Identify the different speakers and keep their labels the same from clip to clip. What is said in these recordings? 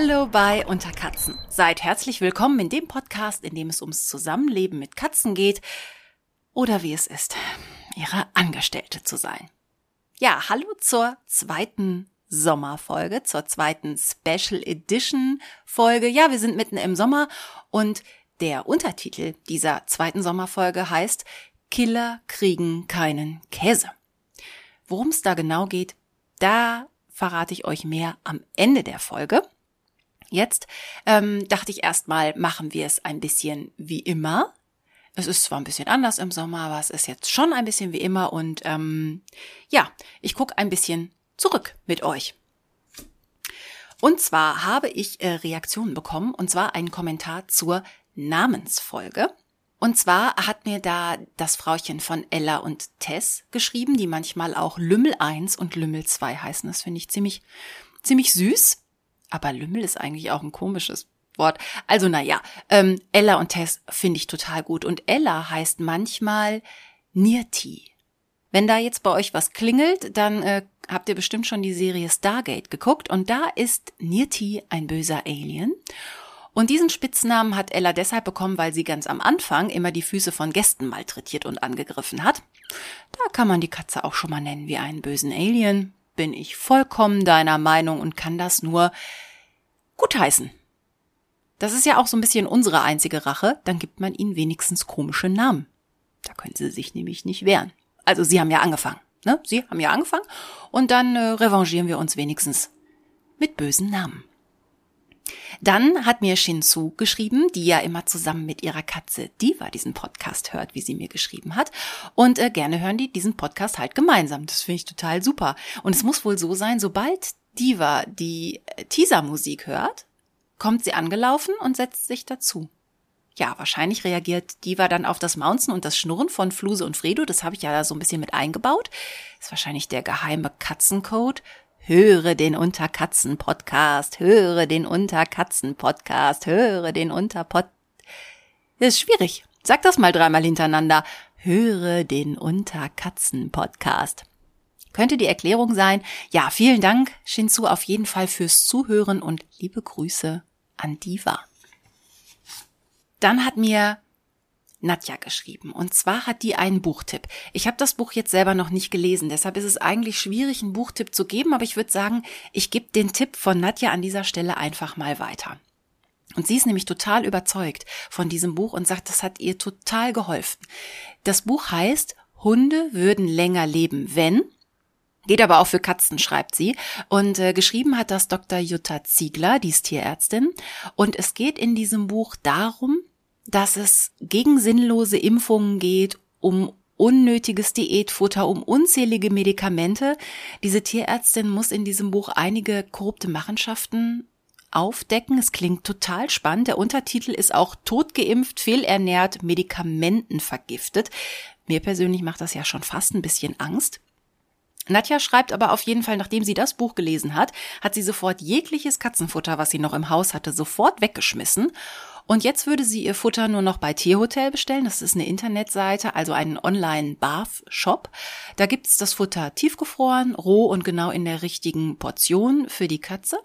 Speaker 1: Hallo bei Unter Katzen. Seid herzlich willkommen in dem Podcast, in dem es ums Zusammenleben mit Katzen geht oder wie es ist, ihre Angestellte zu sein. Ja, hallo zur zweiten Sommerfolge, zur zweiten Special Edition Folge. Ja, wir sind mitten im Sommer und der Untertitel dieser zweiten Sommerfolge heißt Killer kriegen keinen Käse. Worum es da genau geht, da verrate ich euch mehr am Ende der Folge. Jetzt ähm, dachte ich erstmal, machen wir es ein bisschen wie immer. Es ist zwar ein bisschen anders im Sommer, aber es ist jetzt schon ein bisschen wie immer und ähm, ja, ich gucke ein bisschen zurück mit euch. Und zwar habe ich äh, Reaktionen bekommen, und zwar einen Kommentar zur Namensfolge. Und zwar hat mir da das Frauchen von Ella und Tess geschrieben, die manchmal auch Lümmel 1 und Lümmel 2 heißen. Das finde ich ziemlich, ziemlich süß. Aber Lümmel ist eigentlich auch ein komisches Wort. Also naja, ähm, Ella und Tess finde ich total gut. Und Ella heißt manchmal Nirti. Wenn da jetzt bei euch was klingelt, dann äh, habt ihr bestimmt schon die Serie Stargate geguckt. Und da ist Nirti ein böser Alien. Und diesen Spitznamen hat Ella deshalb bekommen, weil sie ganz am Anfang immer die Füße von Gästen malträtiert und angegriffen hat. Da kann man die Katze auch schon mal nennen wie einen bösen Alien. Bin ich vollkommen deiner Meinung und kann das nur gutheißen. Das ist ja auch so ein bisschen unsere einzige Rache, dann gibt man ihnen wenigstens komische Namen. Da können sie sich nämlich nicht wehren. Also sie haben ja angefangen, ne? Sie haben ja angefangen und dann äh, revanchieren wir uns wenigstens mit bösen Namen. Dann hat mir Shinsu geschrieben, die ja immer zusammen mit ihrer Katze Diva diesen Podcast hört, wie sie mir geschrieben hat. Und äh, gerne hören die diesen Podcast halt gemeinsam. Das finde ich total super. Und es muss wohl so sein, sobald Diva die äh, Teaser-Musik hört, kommt sie angelaufen und setzt sich dazu. Ja, wahrscheinlich reagiert Diva dann auf das Mounzen und das Schnurren von Fluse und Fredo. Das habe ich ja da so ein bisschen mit eingebaut. Ist wahrscheinlich der geheime Katzencode Höre den Unterkatzen-Podcast, höre den Unterkatzen-Podcast, höre den Unterpod. Ist schwierig. Sag das mal dreimal hintereinander. Höre den Unterkatzen-Podcast. Könnte die Erklärung sein. Ja, vielen Dank, Shinzu, auf jeden Fall fürs Zuhören und liebe Grüße an Diva. Dann hat mir Nadja geschrieben. Und zwar hat die einen Buchtipp. Ich habe das Buch jetzt selber noch nicht gelesen, deshalb ist es eigentlich schwierig, einen Buchtipp zu geben, aber ich würde sagen, ich gebe den Tipp von Nadja an dieser Stelle einfach mal weiter. Und sie ist nämlich total überzeugt von diesem Buch und sagt, das hat ihr total geholfen. Das Buch heißt Hunde würden länger leben, wenn Geht aber auch für Katzen, schreibt sie. Und äh, geschrieben hat das Dr. Jutta Ziegler, die ist Tierärztin. Und es geht in diesem Buch darum, dass es gegen sinnlose Impfungen geht, um unnötiges Diätfutter, um unzählige Medikamente. Diese Tierärztin muss in diesem Buch einige korrupte Machenschaften aufdecken. Es klingt total spannend. Der Untertitel ist auch totgeimpft, fehlernährt, Medikamenten vergiftet. Mir persönlich macht das ja schon fast ein bisschen Angst. Nadja schreibt aber auf jeden Fall, nachdem sie das Buch gelesen hat, hat sie sofort jegliches Katzenfutter, was sie noch im Haus hatte, sofort weggeschmissen und jetzt würde sie ihr Futter nur noch bei Tierhotel bestellen. Das ist eine Internetseite, also einen Online-Bath-Shop. Da gibt's das Futter tiefgefroren, roh und genau in der richtigen Portion für die Katze.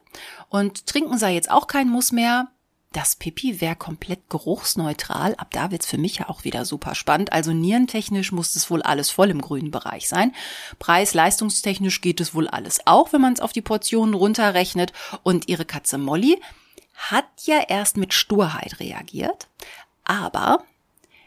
Speaker 1: Und trinken sei jetzt auch kein Muss mehr. Das Pipi wäre komplett geruchsneutral. Ab da wird's für mich ja auch wieder super spannend. Also nierentechnisch muss es wohl alles voll im grünen Bereich sein. Preis-leistungstechnisch geht es wohl alles auch, wenn man es auf die Portionen runterrechnet. Und ihre Katze Molly hat ja erst mit Sturheit reagiert, aber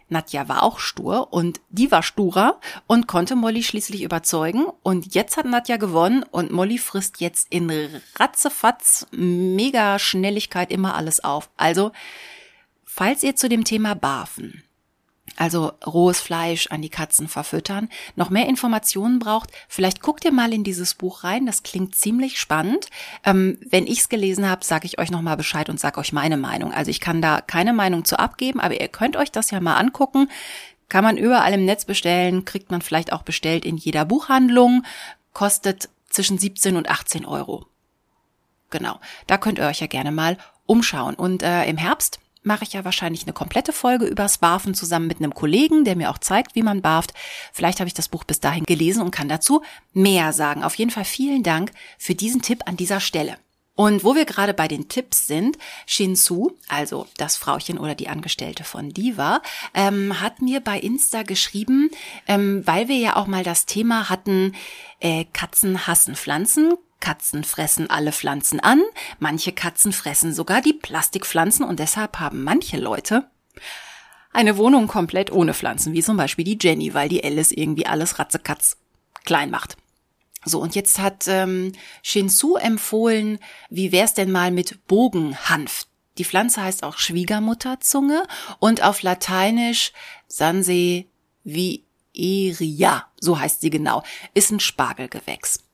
Speaker 1: Nadja war auch stur und die war sturer und konnte Molly schließlich überzeugen. Und jetzt hat Nadja gewonnen und Molly frisst jetzt in Ratzefatz mega Schnelligkeit immer alles auf. Also, falls ihr zu dem Thema Barfen also rohes Fleisch an die Katzen verfüttern, noch mehr Informationen braucht, vielleicht guckt ihr mal in dieses Buch rein. Das klingt ziemlich spannend. Ähm, wenn ich's gelesen habe, sage ich euch nochmal Bescheid und sage euch meine Meinung. Also ich kann da keine Meinung zu abgeben, aber ihr könnt euch das ja mal angucken. Kann man überall im Netz bestellen, kriegt man vielleicht auch bestellt in jeder Buchhandlung, kostet zwischen 17 und 18 Euro. Genau, da könnt ihr euch ja gerne mal umschauen. Und äh, im Herbst mache ich ja wahrscheinlich eine komplette Folge übers Barfen zusammen mit einem Kollegen, der mir auch zeigt, wie man barft. Vielleicht habe ich das Buch bis dahin gelesen und kann dazu mehr sagen. Auf jeden Fall vielen Dank für diesen Tipp an dieser Stelle. Und wo wir gerade bei den Tipps sind, Shinsu, also das Frauchen oder die Angestellte von Diva, ähm, hat mir bei Insta geschrieben, ähm, weil wir ja auch mal das Thema hatten, äh, Katzen hassen Pflanzen, Katzen fressen alle Pflanzen an, manche Katzen fressen sogar die Plastikpflanzen und deshalb haben manche Leute eine Wohnung komplett ohne Pflanzen, wie zum Beispiel die Jenny, weil die Alice irgendwie alles ratzekatz klein macht. So, und jetzt hat ähm, Shinsu empfohlen, wie wär's denn mal mit Bogenhanf? Die Pflanze heißt auch Schwiegermutterzunge und auf Lateinisch Sansevieria, so heißt sie genau, ist ein Spargelgewächs.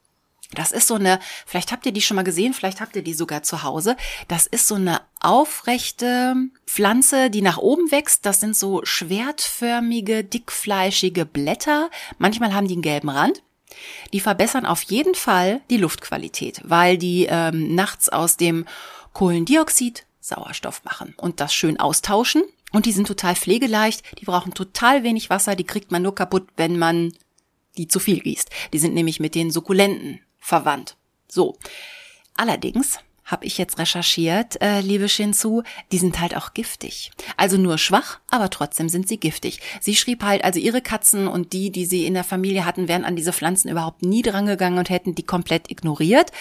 Speaker 1: Das ist so eine, vielleicht habt ihr die schon mal gesehen, vielleicht habt ihr die sogar zu Hause. Das ist so eine aufrechte Pflanze, die nach oben wächst. Das sind so schwertförmige, dickfleischige Blätter. Manchmal haben die einen gelben Rand. Die verbessern auf jeden Fall die Luftqualität, weil die ähm, nachts aus dem Kohlendioxid Sauerstoff machen und das schön austauschen. Und die sind total pflegeleicht, die brauchen total wenig Wasser, die kriegt man nur kaputt, wenn man die zu viel gießt. Die sind nämlich mit den Sukkulenten verwandt. So. Allerdings habe ich jetzt recherchiert, äh, liebe Shinzu, die sind halt auch giftig. Also nur schwach, aber trotzdem sind sie giftig. Sie schrieb halt, also ihre Katzen und die, die sie in der Familie hatten, wären an diese Pflanzen überhaupt nie drangegangen und hätten die komplett ignoriert.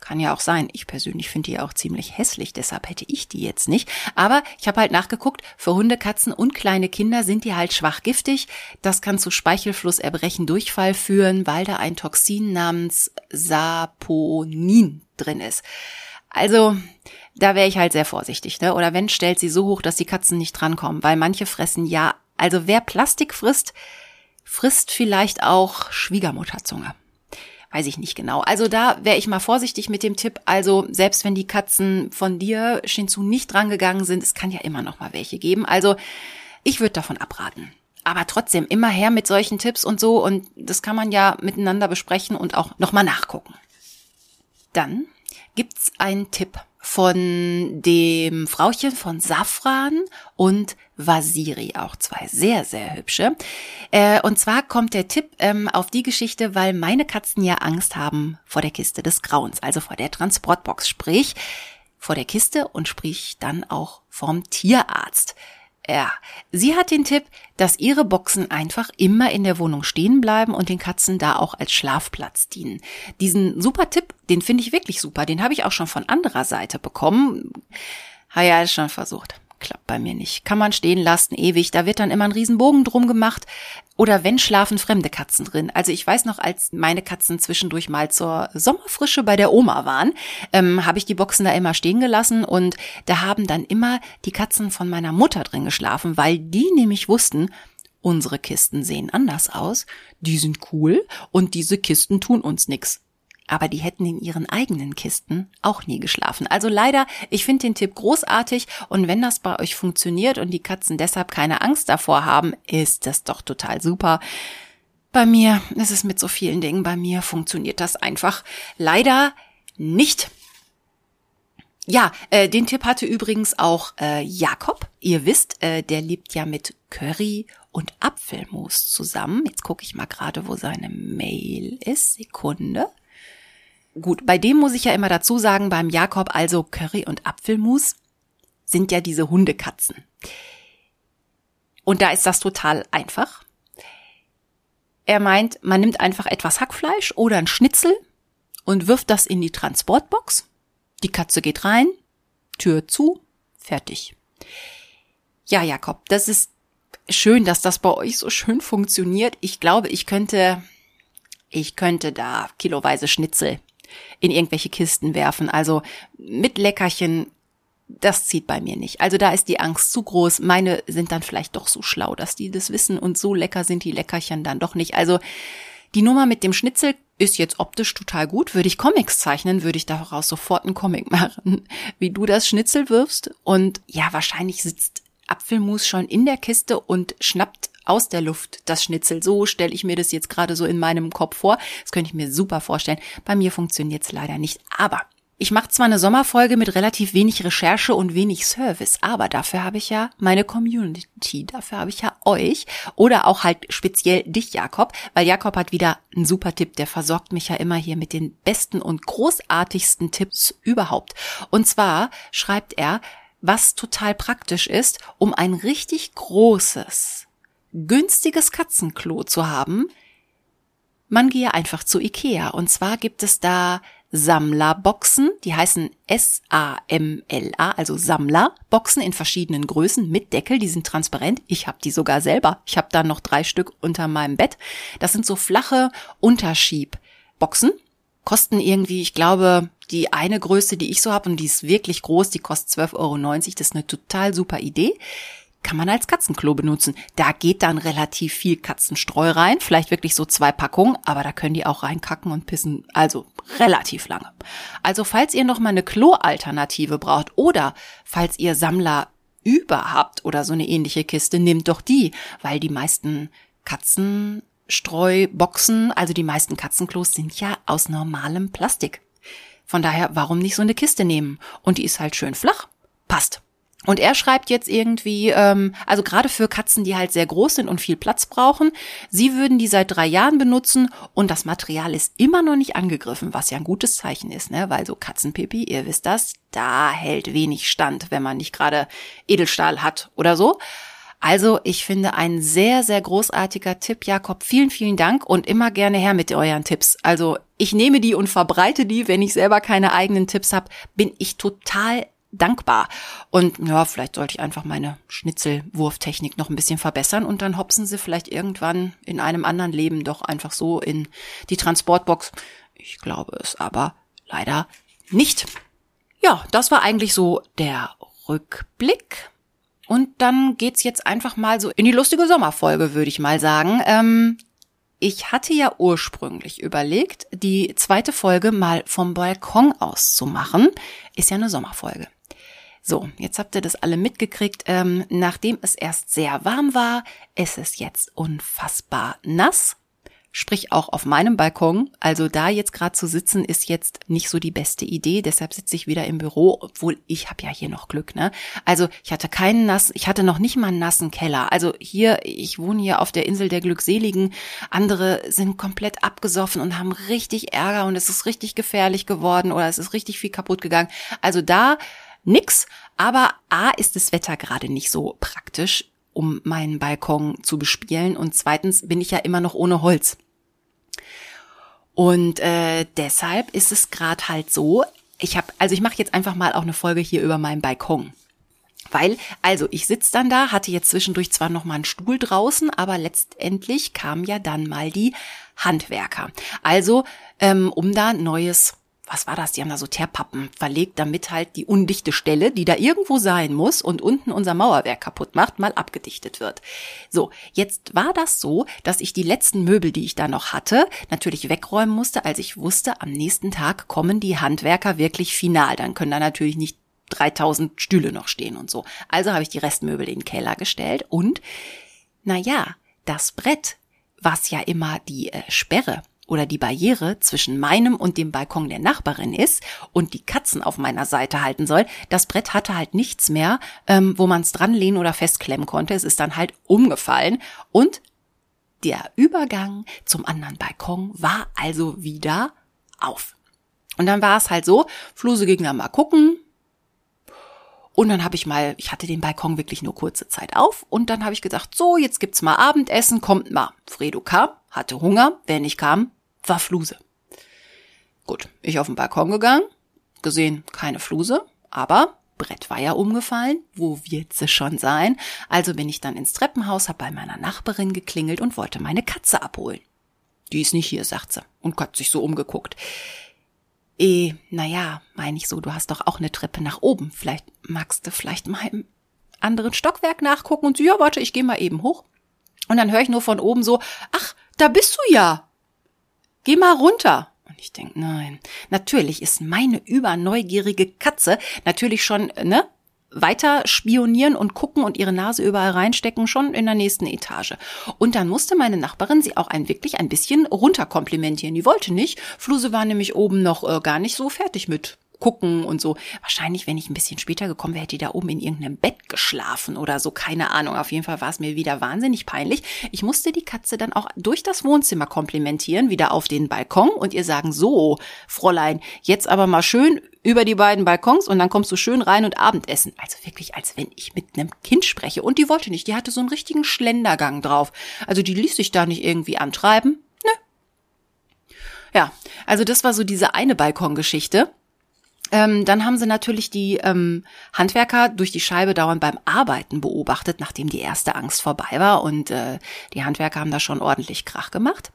Speaker 1: Kann ja auch sein. Ich persönlich finde die auch ziemlich hässlich, deshalb hätte ich die jetzt nicht. Aber ich habe halt nachgeguckt, für Hunde, Katzen und kleine Kinder sind die halt schwach giftig. Das kann zu Speichelflusserbrechen, Durchfall führen, weil da ein Toxin namens Saponin drin ist. Also, da wäre ich halt sehr vorsichtig, ne? Oder wenn stellt sie so hoch, dass die Katzen nicht drankommen, weil manche fressen ja, also wer Plastik frisst, frisst vielleicht auch Schwiegermutterzunge weiß ich nicht genau. Also da wäre ich mal vorsichtig mit dem Tipp. Also selbst wenn die Katzen von dir, Shinzu, nicht drangegangen sind, es kann ja immer noch mal welche geben. Also ich würde davon abraten. Aber trotzdem immer her mit solchen Tipps und so und das kann man ja miteinander besprechen und auch noch mal nachgucken. Dann gibt's einen Tipp von dem Frauchen von Safran und Vasiri, auch zwei sehr, sehr hübsche. Äh, und zwar kommt der Tipp ähm, auf die Geschichte, weil meine Katzen ja Angst haben vor der Kiste des Grauens, also vor der Transportbox, sprich vor der Kiste und sprich dann auch vom Tierarzt. Ja, sie hat den Tipp, dass ihre Boxen einfach immer in der Wohnung stehen bleiben und den Katzen da auch als Schlafplatz dienen. Diesen super Tipp, den finde ich wirklich super. Den habe ich auch schon von anderer Seite bekommen. Ha ja, schon versucht klappt bei mir nicht. Kann man stehen lassen, ewig. Da wird dann immer ein Riesenbogen drum gemacht. Oder wenn schlafen fremde Katzen drin. Also ich weiß noch, als meine Katzen zwischendurch mal zur Sommerfrische bei der Oma waren, ähm, habe ich die Boxen da immer stehen gelassen und da haben dann immer die Katzen von meiner Mutter drin geschlafen, weil die nämlich wussten, unsere Kisten sehen anders aus, die sind cool und diese Kisten tun uns nix aber die hätten in ihren eigenen Kisten auch nie geschlafen. Also leider, ich finde den Tipp großartig und wenn das bei euch funktioniert und die Katzen deshalb keine Angst davor haben, ist das doch total super. Bei mir ist es mit so vielen Dingen, bei mir funktioniert das einfach leider nicht. Ja, äh, den Tipp hatte übrigens auch äh, Jakob. Ihr wisst, äh, der lebt ja mit Curry und Apfelmus zusammen. Jetzt gucke ich mal gerade, wo seine Mail ist. Sekunde. Gut, bei dem muss ich ja immer dazu sagen, beim Jakob also Curry und Apfelmus sind ja diese Hundekatzen. Und da ist das total einfach. Er meint, man nimmt einfach etwas Hackfleisch oder ein Schnitzel und wirft das in die Transportbox. Die Katze geht rein, Tür zu, fertig. Ja, Jakob, das ist schön, dass das bei euch so schön funktioniert. Ich glaube, ich könnte, ich könnte da kiloweise Schnitzel in irgendwelche Kisten werfen. Also mit Leckerchen, das zieht bei mir nicht. Also da ist die Angst zu groß. Meine sind dann vielleicht doch so schlau, dass die das wissen und so lecker sind die Leckerchen dann doch nicht. Also die Nummer mit dem Schnitzel ist jetzt optisch total gut. Würde ich Comics zeichnen, würde ich daraus sofort einen Comic machen, wie du das Schnitzel wirfst. Und ja, wahrscheinlich sitzt Apfelmus schon in der Kiste und schnappt aus der Luft das Schnitzel. So stelle ich mir das jetzt gerade so in meinem Kopf vor. Das könnte ich mir super vorstellen. Bei mir funktioniert es leider nicht. Aber Ich mache zwar eine Sommerfolge mit relativ wenig Recherche und wenig Service, aber dafür habe ich ja meine Community, dafür habe ich ja euch oder auch halt speziell dich, Jakob, weil Jakob hat wieder einen super Tipp, der versorgt mich ja immer hier mit den besten und großartigsten Tipps überhaupt. Und zwar schreibt er, was total praktisch ist, um ein richtig großes, günstiges Katzenklo zu haben, man gehe einfach zu Ikea. Und zwar gibt es da Sammlerboxen, die heißen S-A-M-L-A, also Sammlerboxen in verschiedenen Größen mit Deckel, die sind transparent. Ich habe die sogar selber. Ich habe da noch drei Stück unter meinem Bett. Das sind so flache Unterschiebboxen, kosten irgendwie, ich glaube, die eine Größe, die ich so habe, und die ist wirklich groß, die kostet 12,90 Euro. Das ist eine total super Idee kann man als Katzenklo benutzen. Da geht dann relativ viel Katzenstreu rein, vielleicht wirklich so zwei Packungen, aber da können die auch reinkacken und pissen, also relativ lange. Also falls ihr noch mal eine Klo-Alternative braucht oder falls ihr Sammler über habt oder so eine ähnliche Kiste, nehmt doch die, weil die meisten Katzenstreuboxen, also die meisten Katzenklos sind ja aus normalem Plastik. Von daher, warum nicht so eine Kiste nehmen? Und die ist halt schön flach. Passt. Und er schreibt jetzt irgendwie, ähm, also gerade für Katzen, die halt sehr groß sind und viel Platz brauchen, sie würden die seit drei Jahren benutzen und das Material ist immer noch nicht angegriffen, was ja ein gutes Zeichen ist, ne? Weil so Katzenpipi, ihr wisst das, da hält wenig stand, wenn man nicht gerade Edelstahl hat oder so. Also ich finde ein sehr, sehr großartiger Tipp, Jakob. Vielen, vielen Dank und immer gerne her mit euren Tipps. Also ich nehme die und verbreite die, wenn ich selber keine eigenen Tipps habe, bin ich total dankbar. Und ja, vielleicht sollte ich einfach meine Schnitzelwurftechnik noch ein bisschen verbessern und dann hopsen sie vielleicht irgendwann in einem anderen Leben doch einfach so in die Transportbox. Ich glaube es aber leider nicht. Ja, das war eigentlich so der Rückblick. Und dann geht's jetzt einfach mal so in die lustige Sommerfolge, würde ich mal sagen. Ähm, ich hatte ja ursprünglich überlegt, die zweite Folge mal vom Balkon aus zu machen. Ist ja eine Sommerfolge. So, jetzt habt ihr das alle mitgekriegt. Ähm, nachdem es erst sehr warm war, ist es jetzt unfassbar nass. Sprich auch auf meinem Balkon. Also da jetzt gerade zu sitzen, ist jetzt nicht so die beste Idee. Deshalb sitze ich wieder im Büro, obwohl ich habe ja hier noch Glück. Ne? Also ich hatte keinen nass, ich hatte noch nicht mal einen nassen Keller. Also hier, ich wohne hier auf der Insel der Glückseligen. Andere sind komplett abgesoffen und haben richtig Ärger und es ist richtig gefährlich geworden oder es ist richtig viel kaputt gegangen. Also da nix. Aber A ist das Wetter gerade nicht so praktisch, um meinen Balkon zu bespielen. Und zweitens bin ich ja immer noch ohne Holz. Und äh, deshalb ist es gerade halt so, ich habe, also ich mache jetzt einfach mal auch eine Folge hier über meinen Balkon. Weil, also ich sitz dann da, hatte jetzt zwischendurch zwar noch mal einen Stuhl draußen, aber letztendlich kamen ja dann mal die Handwerker. Also, ähm, um da neues was war das? Die haben da so Teerpappen verlegt, damit halt die undichte Stelle, die da irgendwo sein muss und unten unser Mauerwerk kaputt macht, mal abgedichtet wird. So, jetzt war das so, dass ich die letzten Möbel, die ich da noch hatte, natürlich wegräumen musste, als ich wusste, am nächsten Tag kommen die Handwerker wirklich final. Dann können da natürlich nicht 3000 Stühle noch stehen und so. Also habe ich die Restmöbel in den Keller gestellt und, na ja, das Brett, was ja immer die äh, Sperre oder die Barriere zwischen meinem und dem Balkon der Nachbarin ist und die Katzen auf meiner Seite halten soll, das Brett hatte halt nichts mehr, ähm, wo man es dranlehnen oder festklemmen konnte. Es ist dann halt umgefallen und der Übergang zum anderen Balkon war also wieder auf. Und dann war es halt so, Fluse ging dann mal gucken, und dann habe ich mal, ich hatte den Balkon wirklich nur kurze Zeit auf und dann habe ich gedacht, so, jetzt gibt's mal Abendessen, kommt mal. Fredo kam, hatte Hunger, wer nicht kam, war Fluse. Gut, ich auf den Balkon gegangen, gesehen, keine Fluse, aber Brett war ja umgefallen, wo wird sie schon sein? Also bin ich dann ins Treppenhaus, hab bei meiner Nachbarin geklingelt und wollte meine Katze abholen. Die ist nicht hier, sagt sie und hat sich so umgeguckt. Eh, naja, meine ich so, du hast doch auch eine Treppe nach oben. Vielleicht magst du vielleicht mal im anderen Stockwerk nachgucken und so, ja, warte, ich gehe mal eben hoch. Und dann höre ich nur von oben so, ach, da bist du ja. Geh mal runter. Und ich denk, nein. Natürlich ist meine überneugierige Katze natürlich schon, ne? weiter spionieren und gucken und ihre Nase überall reinstecken, schon in der nächsten Etage. Und dann musste meine Nachbarin sie auch ein wirklich ein bisschen runterkomplimentieren. Die wollte nicht. Fluse war nämlich oben noch äh, gar nicht so fertig mit gucken und so. Wahrscheinlich, wenn ich ein bisschen später gekommen wäre, hätte die da oben in irgendeinem Bett geschlafen oder so. Keine Ahnung. Auf jeden Fall war es mir wieder wahnsinnig peinlich. Ich musste die Katze dann auch durch das Wohnzimmer komplimentieren, wieder auf den Balkon und ihr sagen, so, Fräulein, jetzt aber mal schön über die beiden Balkons und dann kommst du schön rein und Abendessen. Also wirklich, als wenn ich mit einem Kind spreche. Und die wollte nicht, die hatte so einen richtigen Schlendergang drauf. Also die ließ sich da nicht irgendwie antreiben. Nö. Ja, also das war so diese eine Balkongeschichte. Ähm, dann haben sie natürlich die ähm, Handwerker durch die Scheibe dauernd beim Arbeiten beobachtet, nachdem die erste Angst vorbei war und äh, die Handwerker haben da schon ordentlich Krach gemacht.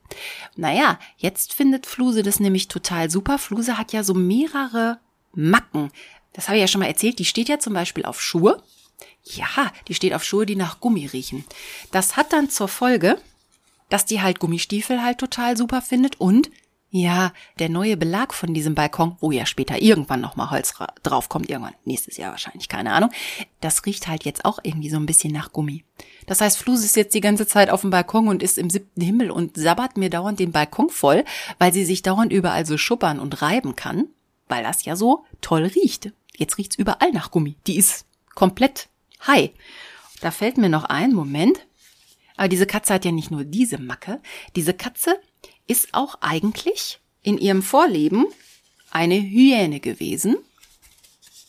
Speaker 1: Naja, jetzt findet Fluse das nämlich total super. Fluse hat ja so mehrere Macken. Das habe ich ja schon mal erzählt. Die steht ja zum Beispiel auf Schuhe. Ja, die steht auf Schuhe, die nach Gummi riechen. Das hat dann zur Folge, dass die halt Gummistiefel halt total super findet und ja, der neue Belag von diesem Balkon, wo ja später irgendwann nochmal Holz draufkommt, irgendwann nächstes Jahr wahrscheinlich, keine Ahnung, das riecht halt jetzt auch irgendwie so ein bisschen nach Gummi. Das heißt, Flus ist jetzt die ganze Zeit auf dem Balkon und ist im siebten Himmel und sabbert mir dauernd den Balkon voll, weil sie sich dauernd überall so schuppern und reiben kann weil das ja so toll riecht. Jetzt riecht's überall nach Gummi. Die ist komplett high. Da fällt mir noch ein, Moment. Aber diese Katze hat ja nicht nur diese Macke. Diese Katze ist auch eigentlich in ihrem Vorleben eine Hyäne gewesen,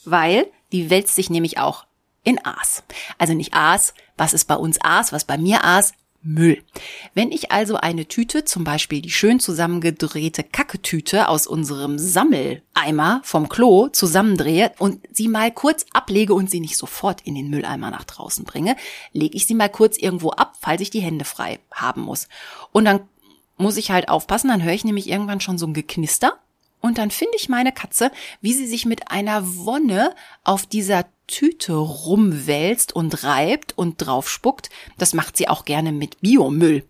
Speaker 1: weil die wälzt sich nämlich auch in Aas. Also nicht Aas, was ist bei uns Aas, was bei mir Aas, Müll. Wenn ich also eine Tüte, zum Beispiel die schön zusammengedrehte Kacketüte aus unserem Sammeleimer vom Klo zusammendrehe und sie mal kurz ablege und sie nicht sofort in den Mülleimer nach draußen bringe, lege ich sie mal kurz irgendwo ab, falls ich die Hände frei haben muss. Und dann muss ich halt aufpassen, dann höre ich nämlich irgendwann schon so ein Geknister und dann finde ich meine Katze, wie sie sich mit einer Wonne auf dieser Tüte rumwälzt und reibt und draufspuckt. Das macht sie auch gerne mit Biomüll.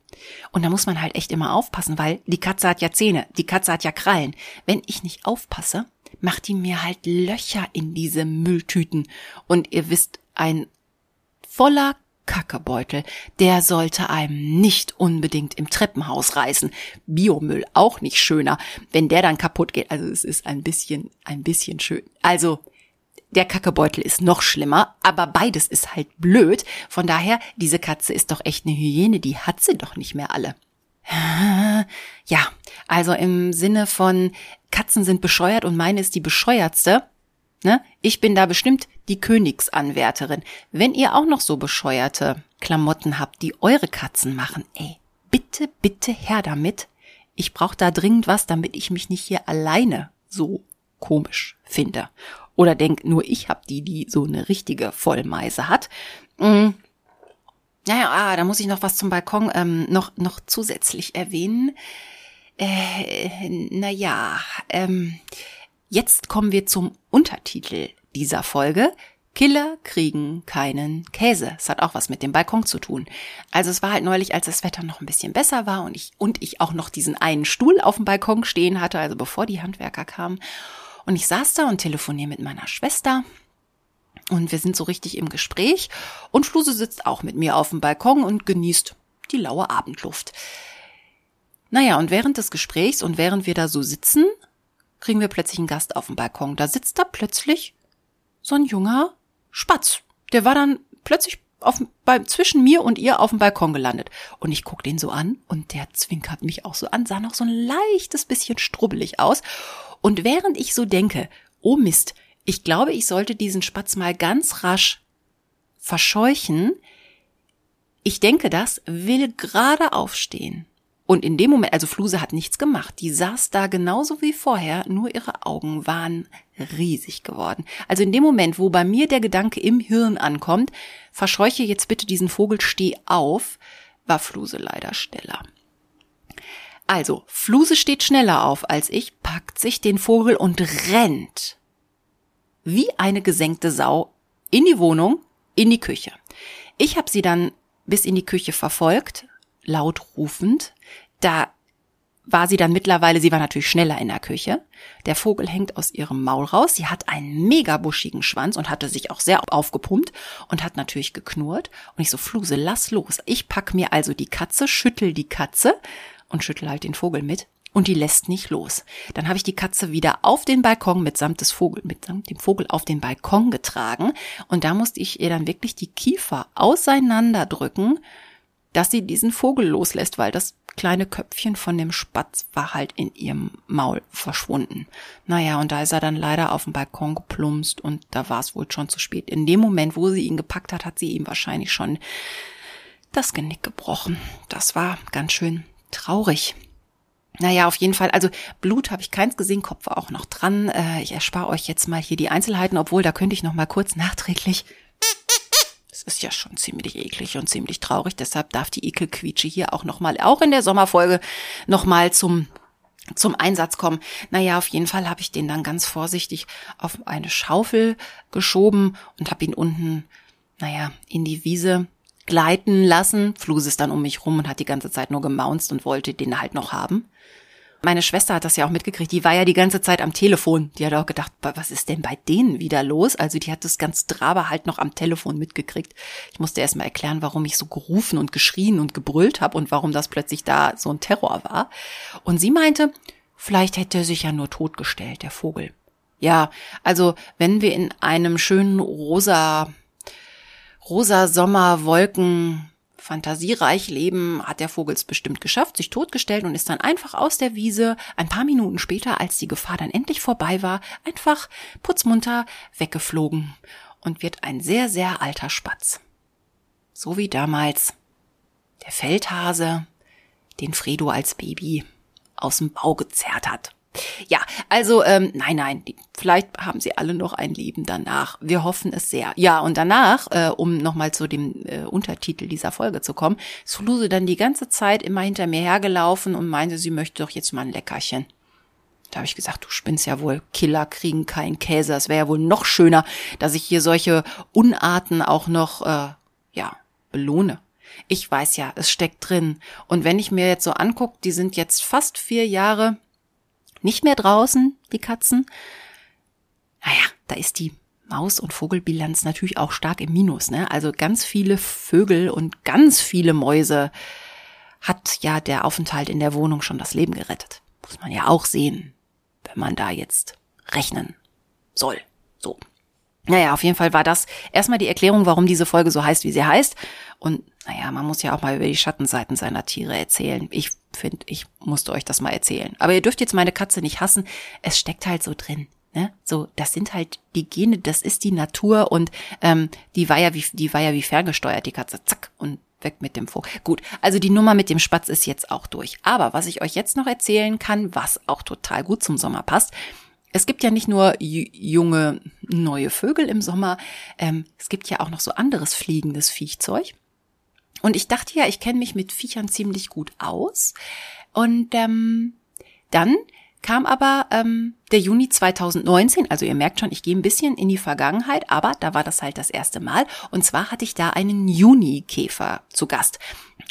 Speaker 1: Und da muss man halt echt immer aufpassen, weil die Katze hat ja Zähne, die Katze hat ja Krallen. Wenn ich nicht aufpasse, macht die mir halt Löcher in diese Mülltüten. Und ihr wisst, ein voller Kackebeutel, der sollte einem nicht unbedingt im Treppenhaus reißen. Biomüll auch nicht schöner, wenn der dann kaputt geht. Also es ist ein bisschen, ein bisschen schön. Also der Kackebeutel ist noch schlimmer, aber beides ist halt blöd. Von daher, diese Katze ist doch echt eine Hyäne, die hat sie doch nicht mehr alle. Ja, also im Sinne von Katzen sind bescheuert und meine ist die bescheuertste, Ne? Ich bin da bestimmt die Königsanwärterin. Wenn ihr auch noch so bescheuerte Klamotten habt, die eure Katzen machen, ey, bitte, bitte her damit. Ich brauche da dringend was, damit ich mich nicht hier alleine so komisch finde. Oder denk, nur ich hab die, die so eine richtige Vollmeise hat. Mhm. Naja, ah, da muss ich noch was zum Balkon ähm, noch, noch zusätzlich erwähnen. Äh, naja, ähm, Jetzt kommen wir zum Untertitel dieser Folge. Killer kriegen keinen Käse. Es hat auch was mit dem Balkon zu tun. Also es war halt neulich, als das Wetter noch ein bisschen besser war und ich, und ich auch noch diesen einen Stuhl auf dem Balkon stehen hatte, also bevor die Handwerker kamen. Und ich saß da und telefoniere mit meiner Schwester. Und wir sind so richtig im Gespräch. Und Fluse sitzt auch mit mir auf dem Balkon und genießt die laue Abendluft. Naja, und während des Gesprächs und während wir da so sitzen, kriegen wir plötzlich einen Gast auf dem Balkon. Da sitzt da plötzlich so ein junger Spatz. Der war dann plötzlich auf, bei, zwischen mir und ihr auf dem Balkon gelandet. Und ich guck den so an und der zwinkert mich auch so an, sah noch so ein leichtes bisschen strubbelig aus. Und während ich so denke, oh Mist, ich glaube, ich sollte diesen Spatz mal ganz rasch verscheuchen, ich denke das, will gerade aufstehen und in dem Moment, also Fluse hat nichts gemacht. Die saß da genauso wie vorher, nur ihre Augen waren riesig geworden. Also in dem Moment, wo bei mir der Gedanke im Hirn ankommt, verscheuche jetzt bitte diesen Vogel, steh auf, war Fluse leider schneller. Also, Fluse steht schneller auf als ich, packt sich den Vogel und rennt wie eine gesenkte Sau in die Wohnung, in die Küche. Ich habe sie dann bis in die Küche verfolgt, laut rufend. Da war sie dann mittlerweile, sie war natürlich schneller in der Küche. Der Vogel hängt aus ihrem Maul raus. Sie hat einen mega buschigen Schwanz und hatte sich auch sehr aufgepumpt und hat natürlich geknurrt. Und ich so, Fluse, lass los. Ich pack mir also die Katze, schüttel die Katze und schüttel halt den Vogel mit. und die lässt nicht los. Dann habe ich die Katze wieder auf den Balkon mitsamt des Vogel, mitsamt dem Vogel auf den Balkon getragen und da musste ich ihr dann wirklich die Kiefer auseinanderdrücken, dass sie diesen Vogel loslässt, weil das kleine Köpfchen von dem Spatz war halt in ihrem Maul verschwunden. Naja, und da ist er dann leider auf den Balkon geplumpst und da war es wohl schon zu spät. In dem Moment, wo sie ihn gepackt hat, hat sie ihm wahrscheinlich schon das Genick gebrochen. Das war ganz schön traurig. Naja, auf jeden Fall. Also Blut habe ich keins gesehen, Kopf war auch noch dran. Äh, ich erspare euch jetzt mal hier die Einzelheiten, obwohl da könnte ich noch mal kurz nachträglich. Ist ja schon ziemlich eklig und ziemlich traurig. Deshalb darf die Ekelquietsche hier auch noch mal, auch in der Sommerfolge, noch mal zum zum Einsatz kommen. Naja, auf jeden Fall habe ich den dann ganz vorsichtig auf eine Schaufel geschoben und habe ihn unten, naja, in die Wiese gleiten lassen. Flus ist dann um mich rum und hat die ganze Zeit nur gemaunzt und wollte den halt noch haben. Meine Schwester hat das ja auch mitgekriegt. Die war ja die ganze Zeit am Telefon. Die hat auch gedacht, was ist denn bei denen wieder los? Also die hat das ganz Drabe halt noch am Telefon mitgekriegt. Ich musste erst mal erklären, warum ich so gerufen und geschrien und gebrüllt habe und warum das plötzlich da so ein Terror war. Und sie meinte, vielleicht hätte er sich ja nur totgestellt, der Vogel. Ja, also wenn wir in einem schönen rosa rosa Sommerwolken fantasiereich leben, hat der Vogel es bestimmt geschafft, sich totgestellt und ist dann einfach aus der Wiese ein paar Minuten später, als die Gefahr dann endlich vorbei war, einfach putzmunter weggeflogen und wird ein sehr, sehr alter Spatz. So wie damals der Feldhase, den Fredo als Baby aus dem Bau gezerrt hat. Ja, also ähm, nein, nein, die, vielleicht haben sie alle noch ein Leben danach. Wir hoffen es sehr. Ja, und danach, äh, um nochmal zu dem äh, Untertitel dieser Folge zu kommen, ist Fluse dann die ganze Zeit immer hinter mir hergelaufen und meinte, sie möchte doch jetzt mal ein Leckerchen. Da habe ich gesagt, du spinnst ja wohl, Killer kriegen keinen Käse. Es wäre ja wohl noch schöner, dass ich hier solche Unarten auch noch, äh, ja, belohne. Ich weiß ja, es steckt drin. Und wenn ich mir jetzt so angucke, die sind jetzt fast vier Jahre nicht mehr draußen, die Katzen. Naja, da ist die Maus- und Vogelbilanz natürlich auch stark im Minus. Ne? Also ganz viele Vögel und ganz viele Mäuse hat ja der Aufenthalt in der Wohnung schon das Leben gerettet. Muss man ja auch sehen, wenn man da jetzt rechnen soll. So. Naja, auf jeden Fall war das erstmal die Erklärung, warum diese Folge so heißt, wie sie heißt. Und naja, man muss ja auch mal über die Schattenseiten seiner Tiere erzählen. Ich finde, ich musste euch das mal erzählen. Aber ihr dürft jetzt meine Katze nicht hassen. Es steckt halt so drin. Ne? So, das sind halt die Gene, das ist die Natur und ähm, die war ja wie die war ja wie ferngesteuert, die Katze. Zack und weg mit dem Vogel. Gut, also die Nummer mit dem Spatz ist jetzt auch durch. Aber was ich euch jetzt noch erzählen kann, was auch total gut zum Sommer passt, es gibt ja nicht nur junge neue Vögel im Sommer, ähm, es gibt ja auch noch so anderes fliegendes Viechzeug. Und ich dachte ja, ich kenne mich mit Viechern ziemlich gut aus. Und ähm, dann kam aber ähm, der Juni 2019, also ihr merkt schon, ich gehe ein bisschen in die Vergangenheit, aber da war das halt das erste Mal. Und zwar hatte ich da einen Junikäfer zu Gast.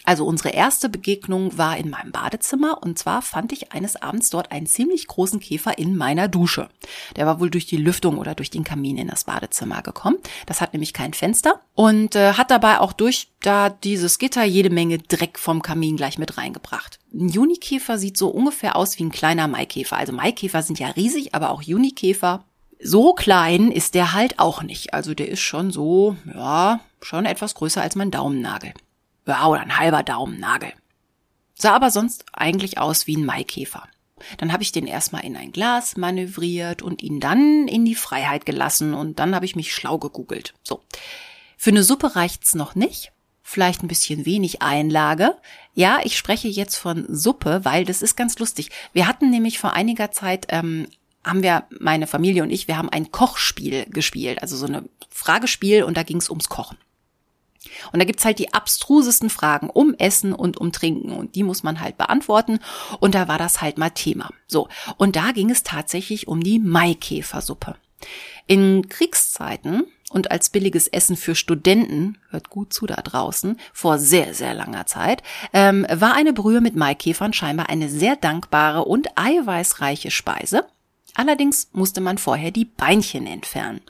Speaker 1: Also unsere erste Begegnung war in meinem Badezimmer und zwar fand ich eines Abends dort einen ziemlich großen Käfer in meiner Dusche. Der war wohl durch die Lüftung oder durch den Kamin in das Badezimmer gekommen. Das hat nämlich kein Fenster und äh, hat dabei auch durch da dieses Gitter jede Menge Dreck vom Kamin gleich mit reingebracht. Ein Junikäfer sieht so ungefähr aus wie ein kleiner Maikäfer. Also Maikäfer sind ja riesig, aber auch Junikäfer so klein ist der halt auch nicht. Also der ist schon so, ja, schon etwas größer als mein Daumennagel. Ja, oder ein halber Daumennagel. Sah aber sonst eigentlich aus wie ein Maikäfer. Dann habe ich den erstmal in ein Glas manövriert und ihn dann in die Freiheit gelassen und dann habe ich mich schlau gegoogelt. So. Für eine Suppe reicht's noch nicht. Vielleicht ein bisschen wenig Einlage. Ja, ich spreche jetzt von Suppe, weil das ist ganz lustig. Wir hatten nämlich vor einiger Zeit ähm, haben wir, meine Familie und ich, wir haben ein Kochspiel gespielt, also so eine Fragespiel und da ging es ums Kochen. Und da gibt's halt die abstrusesten Fragen um Essen und um Trinken und die muss man halt beantworten und da war das halt mal Thema. So, und da ging es tatsächlich um die Maikäfersuppe. In Kriegszeiten und als billiges Essen für Studenten, hört gut zu da draußen, vor sehr, sehr langer Zeit, ähm, war eine Brühe mit Maikäfern scheinbar eine sehr dankbare und eiweißreiche Speise. Allerdings musste man vorher die Beinchen entfernen.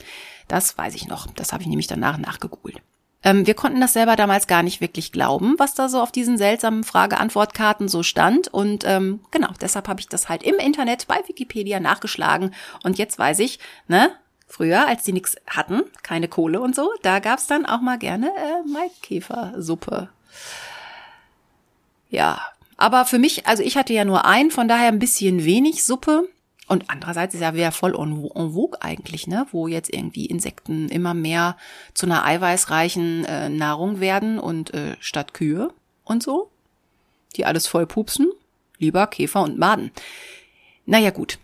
Speaker 1: Das weiß ich noch, das habe ich nämlich danach nachgegoogelt. Ähm, wir konnten das selber damals gar nicht wirklich glauben, was da so auf diesen seltsamen Frage-Antwort-Karten so stand. Und ähm, genau, deshalb habe ich das halt im Internet bei Wikipedia nachgeschlagen. Und jetzt weiß ich, ne, Früher, als die nix hatten, keine Kohle und so, da gab's dann auch mal gerne äh, Maikäfersuppe. Ja, aber für mich, also ich hatte ja nur einen, von daher ein bisschen wenig Suppe. Und andererseits ist ja wieder voll en, vogue eigentlich, ne? Wo jetzt irgendwie Insekten immer mehr zu einer eiweißreichen äh, Nahrung werden und äh, statt Kühe und so, die alles voll pupsen, lieber Käfer und Maden. Naja gut.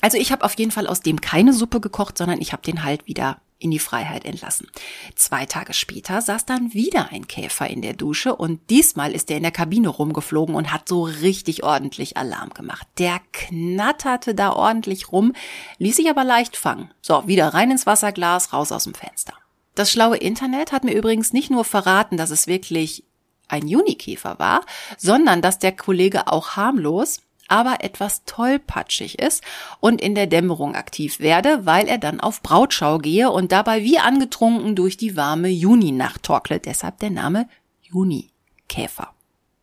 Speaker 1: Also ich habe auf jeden Fall aus dem keine Suppe gekocht, sondern ich habe den halt wieder in die Freiheit entlassen. Zwei Tage später saß dann wieder ein Käfer in der Dusche und diesmal ist er in der Kabine rumgeflogen und hat so richtig ordentlich Alarm gemacht. Der knatterte da ordentlich rum, ließ sich aber leicht fangen. So, wieder rein ins Wasserglas, raus aus dem Fenster. Das schlaue Internet hat mir übrigens nicht nur verraten, dass es wirklich ein Junikäfer war, sondern dass der Kollege auch harmlos aber etwas tollpatschig ist und in der Dämmerung aktiv werde, weil er dann auf Brautschau gehe und dabei wie angetrunken durch die warme Juninacht torkle. Deshalb der Name Junikäfer.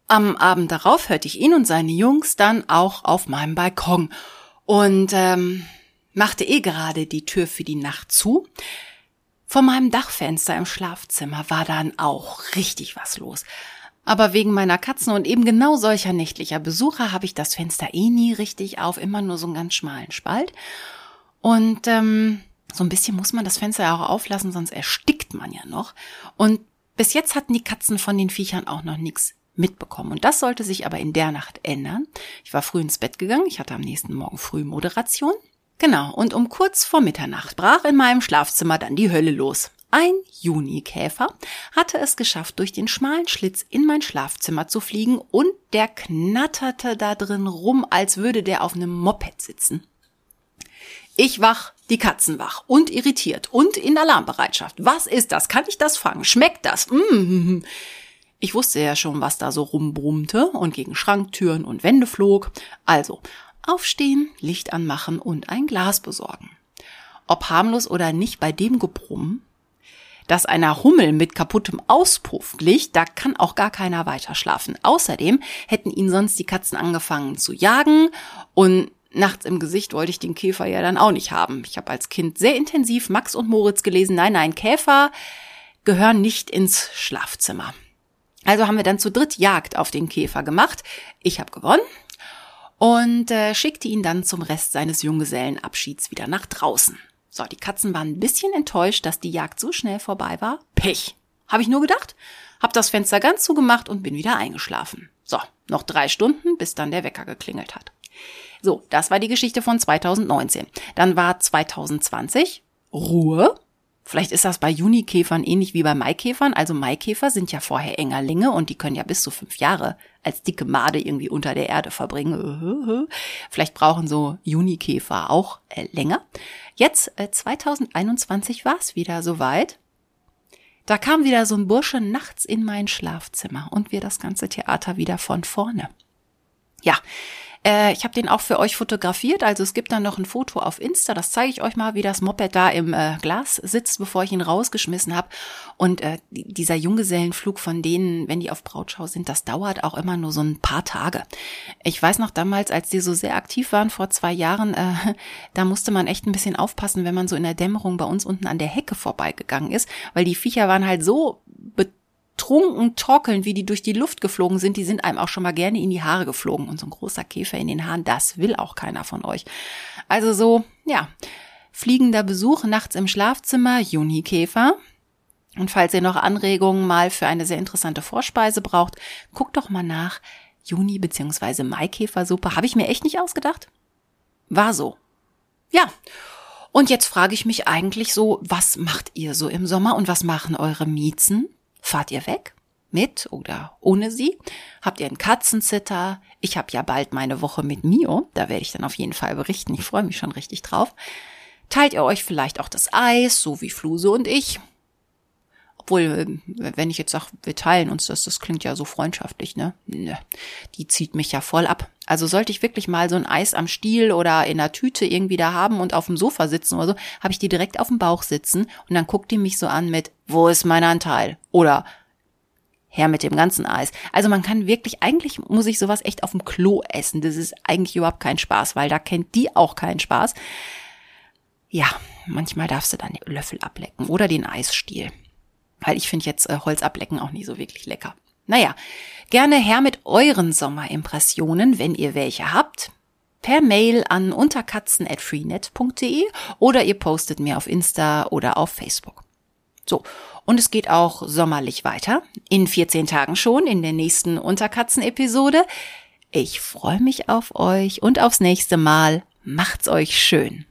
Speaker 1: Am Abend darauf hörte ich ihn und seine Jungs dann auch auf meinem Balkon und ähm, machte eh gerade die Tür für die Nacht zu. Vor meinem Dachfenster im Schlafzimmer war dann auch richtig was los. Aber wegen meiner Katzen und eben genau solcher nächtlicher Besucher habe ich das Fenster eh nie richtig auf, immer nur so einen ganz schmalen Spalt. Und ähm, so ein bisschen muss man das Fenster ja auch auflassen, sonst erstickt man ja noch. Und bis jetzt hatten die Katzen von den Viechern auch noch nichts mitbekommen. Und das sollte sich aber in der Nacht ändern. Ich war früh ins Bett gegangen, ich hatte am nächsten Morgen früh Moderation. Genau, und um kurz vor Mitternacht brach in meinem Schlafzimmer dann die Hölle los. Ein Junikäfer hatte es geschafft, durch den schmalen Schlitz in mein Schlafzimmer zu fliegen und der knatterte da drin rum, als würde der auf einem Moped sitzen. Ich wach, die Katzen wach und irritiert und in Alarmbereitschaft. Was ist das? Kann ich das fangen? Schmeckt das? Mm. Ich wusste ja schon, was da so rumbrummte und gegen Schranktüren und Wände flog. Also, aufstehen, Licht anmachen und ein Glas besorgen. Ob harmlos oder nicht bei dem Gebrumm, dass einer Hummel mit kaputtem Auspuff glich, da kann auch gar keiner weiter schlafen. Außerdem hätten ihn sonst die Katzen angefangen zu jagen und nachts im Gesicht wollte ich den Käfer ja dann auch nicht haben. Ich habe als Kind sehr intensiv Max und Moritz gelesen. Nein, nein, Käfer gehören nicht ins Schlafzimmer. Also haben wir dann zu dritt Jagd auf den Käfer gemacht. Ich habe gewonnen und äh, schickte ihn dann zum Rest seines Junggesellenabschieds wieder nach draußen. So, die Katzen waren ein bisschen enttäuscht, dass die Jagd so schnell vorbei war. Pech. Habe ich nur gedacht. Hab das Fenster ganz zugemacht und bin wieder eingeschlafen. So, noch drei Stunden, bis dann der Wecker geklingelt hat. So, das war die Geschichte von 2019. Dann war 2020 Ruhe. Vielleicht ist das bei Junikäfern ähnlich wie bei Maikäfern. Also Maikäfer sind ja vorher Engerlinge und die können ja bis zu fünf Jahre als dicke Made irgendwie unter der Erde verbringen. Vielleicht brauchen so Junikäfer auch äh, länger. Jetzt, äh, 2021 war es wieder soweit. Da kam wieder so ein Bursche nachts in mein Schlafzimmer und wir das ganze Theater wieder von vorne. Ja, äh, ich habe den auch für euch fotografiert. Also es gibt dann noch ein Foto auf Insta. Das zeige ich euch mal, wie das Moped da im äh, Glas sitzt, bevor ich ihn rausgeschmissen habe. Und äh, dieser Junggesellenflug von denen, wenn die auf Brautschau sind, das dauert auch immer nur so ein paar Tage. Ich weiß noch damals, als die so sehr aktiv waren vor zwei Jahren, äh, da musste man echt ein bisschen aufpassen, wenn man so in der Dämmerung bei uns unten an der Hecke vorbeigegangen ist, weil die Viecher waren halt so trunken torkeln, wie die durch die Luft geflogen sind, die sind einem auch schon mal gerne in die Haare geflogen. Und so ein großer Käfer in den Haaren, das will auch keiner von euch. Also so, ja, fliegender Besuch nachts im Schlafzimmer, Junikäfer. Und falls ihr noch Anregungen mal für eine sehr interessante Vorspeise braucht, guckt doch mal nach. Juni- bzw. Maikäfersuppe. Habe ich mir echt nicht ausgedacht? War so. Ja. Und jetzt frage ich mich eigentlich so, was macht ihr so im Sommer und was machen eure Miezen? Fahrt ihr weg? Mit oder ohne sie? Habt ihr einen Katzenzitter? Ich habe ja bald meine Woche mit Mio, da werde ich dann auf jeden Fall berichten. Ich freue mich schon richtig drauf. Teilt ihr euch vielleicht auch das Eis, so wie Fluse und ich? Obwohl, wenn ich jetzt sage, wir teilen uns das, das klingt ja so freundschaftlich, ne? ne? Die zieht mich ja voll ab. Also sollte ich wirklich mal so ein Eis am Stiel oder in einer Tüte irgendwie da haben und auf dem Sofa sitzen oder so, habe ich die direkt auf dem Bauch sitzen und dann guckt die mich so an mit, wo ist mein Anteil? Oder her mit dem ganzen Eis. Also man kann wirklich, eigentlich muss ich sowas echt auf dem Klo essen. Das ist eigentlich überhaupt kein Spaß, weil da kennt die auch keinen Spaß. Ja, manchmal darfst du dann den Löffel ablecken oder den Eisstiel. Weil ich finde jetzt äh, Holz ablecken auch nie so wirklich lecker. Naja, gerne her mit euren Sommerimpressionen, wenn ihr welche habt. Per Mail an unterkatzen.freenet.de oder ihr postet mir auf Insta oder auf Facebook. So, und es geht auch sommerlich weiter. In 14 Tagen schon, in der nächsten Unterkatzen-Episode. Ich freue mich auf euch und aufs nächste Mal. Macht's euch schön.